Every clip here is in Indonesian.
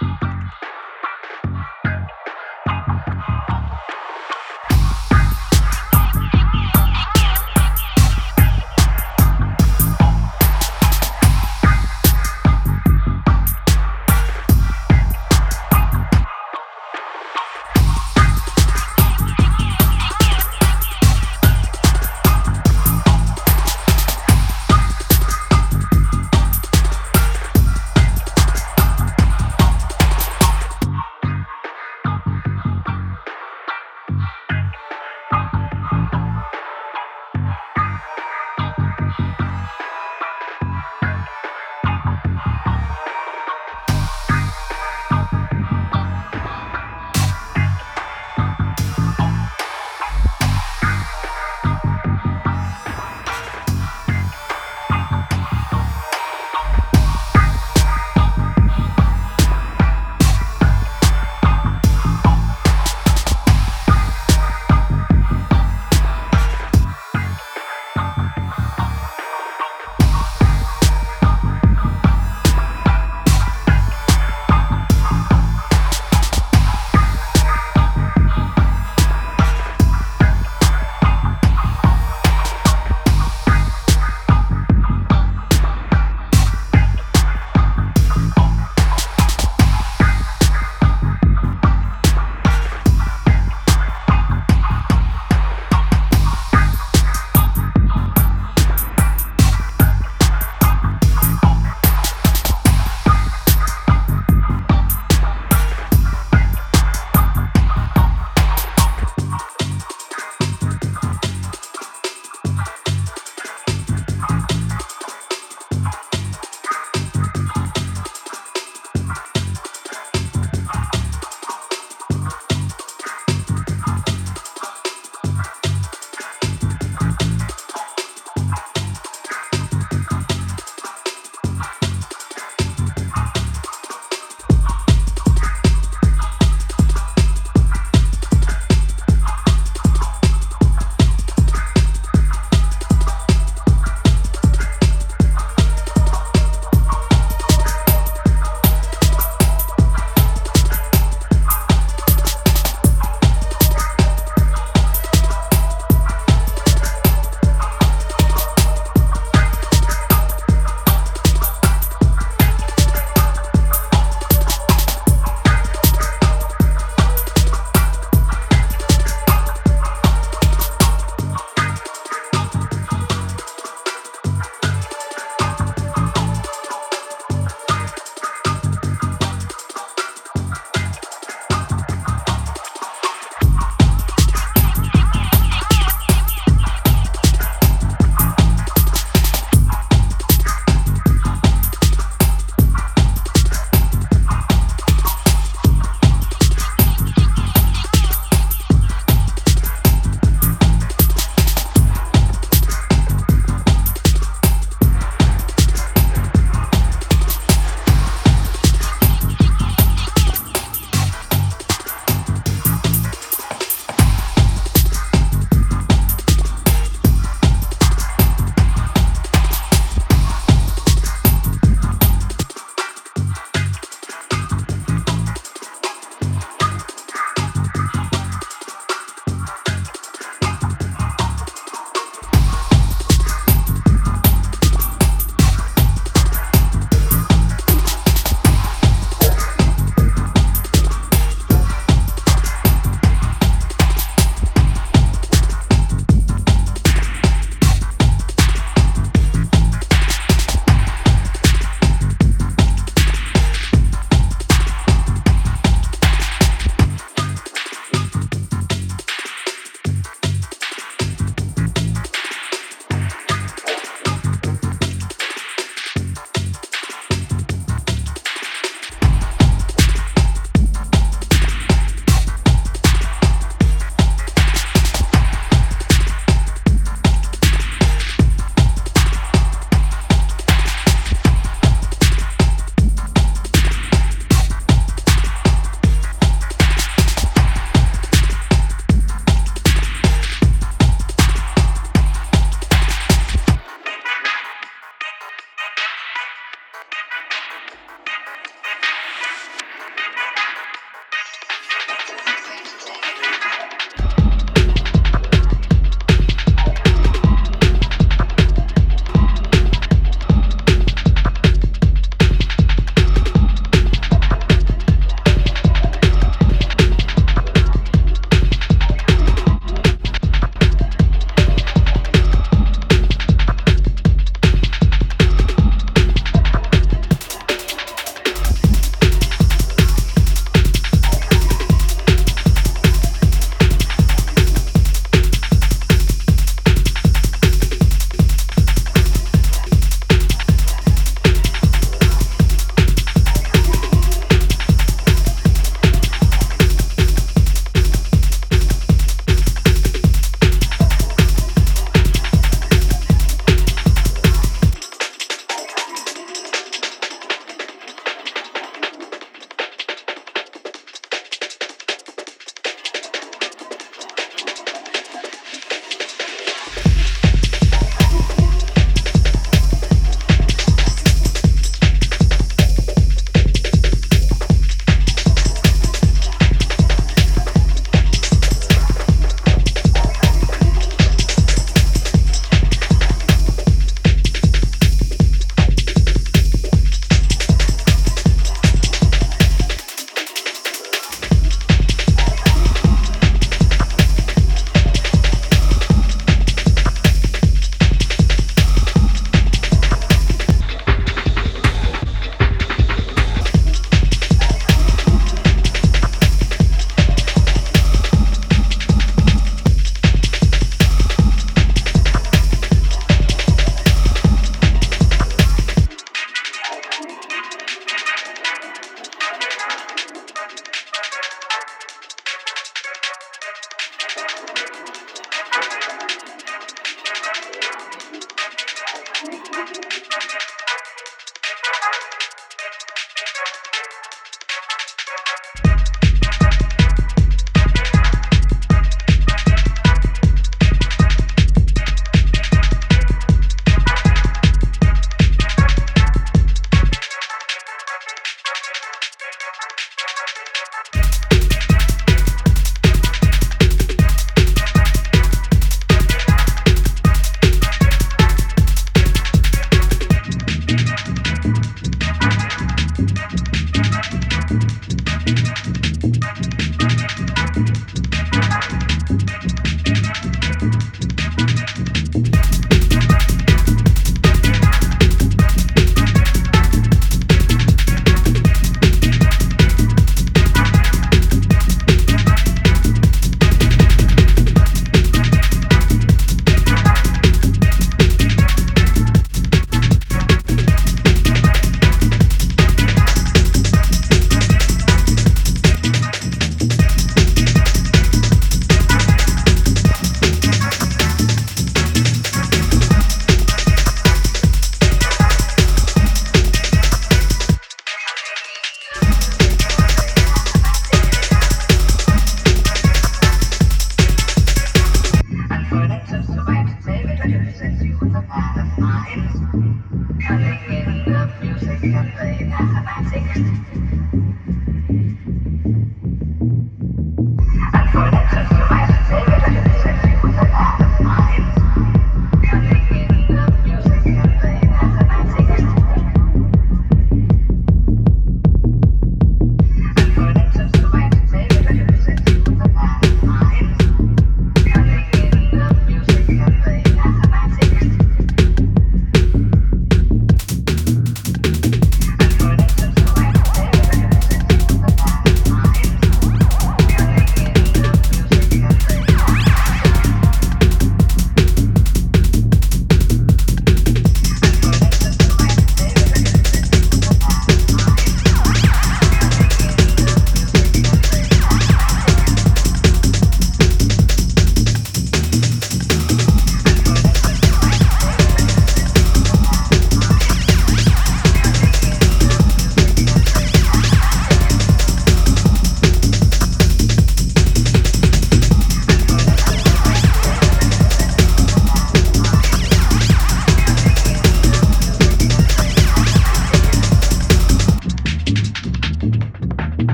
Mm-hmm.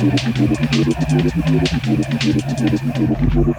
Musik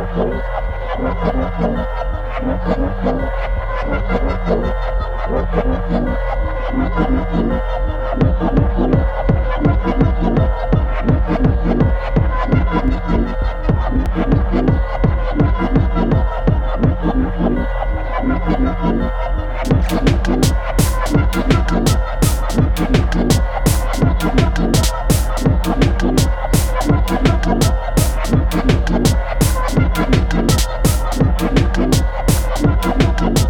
Thank Thank you.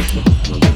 Thank you.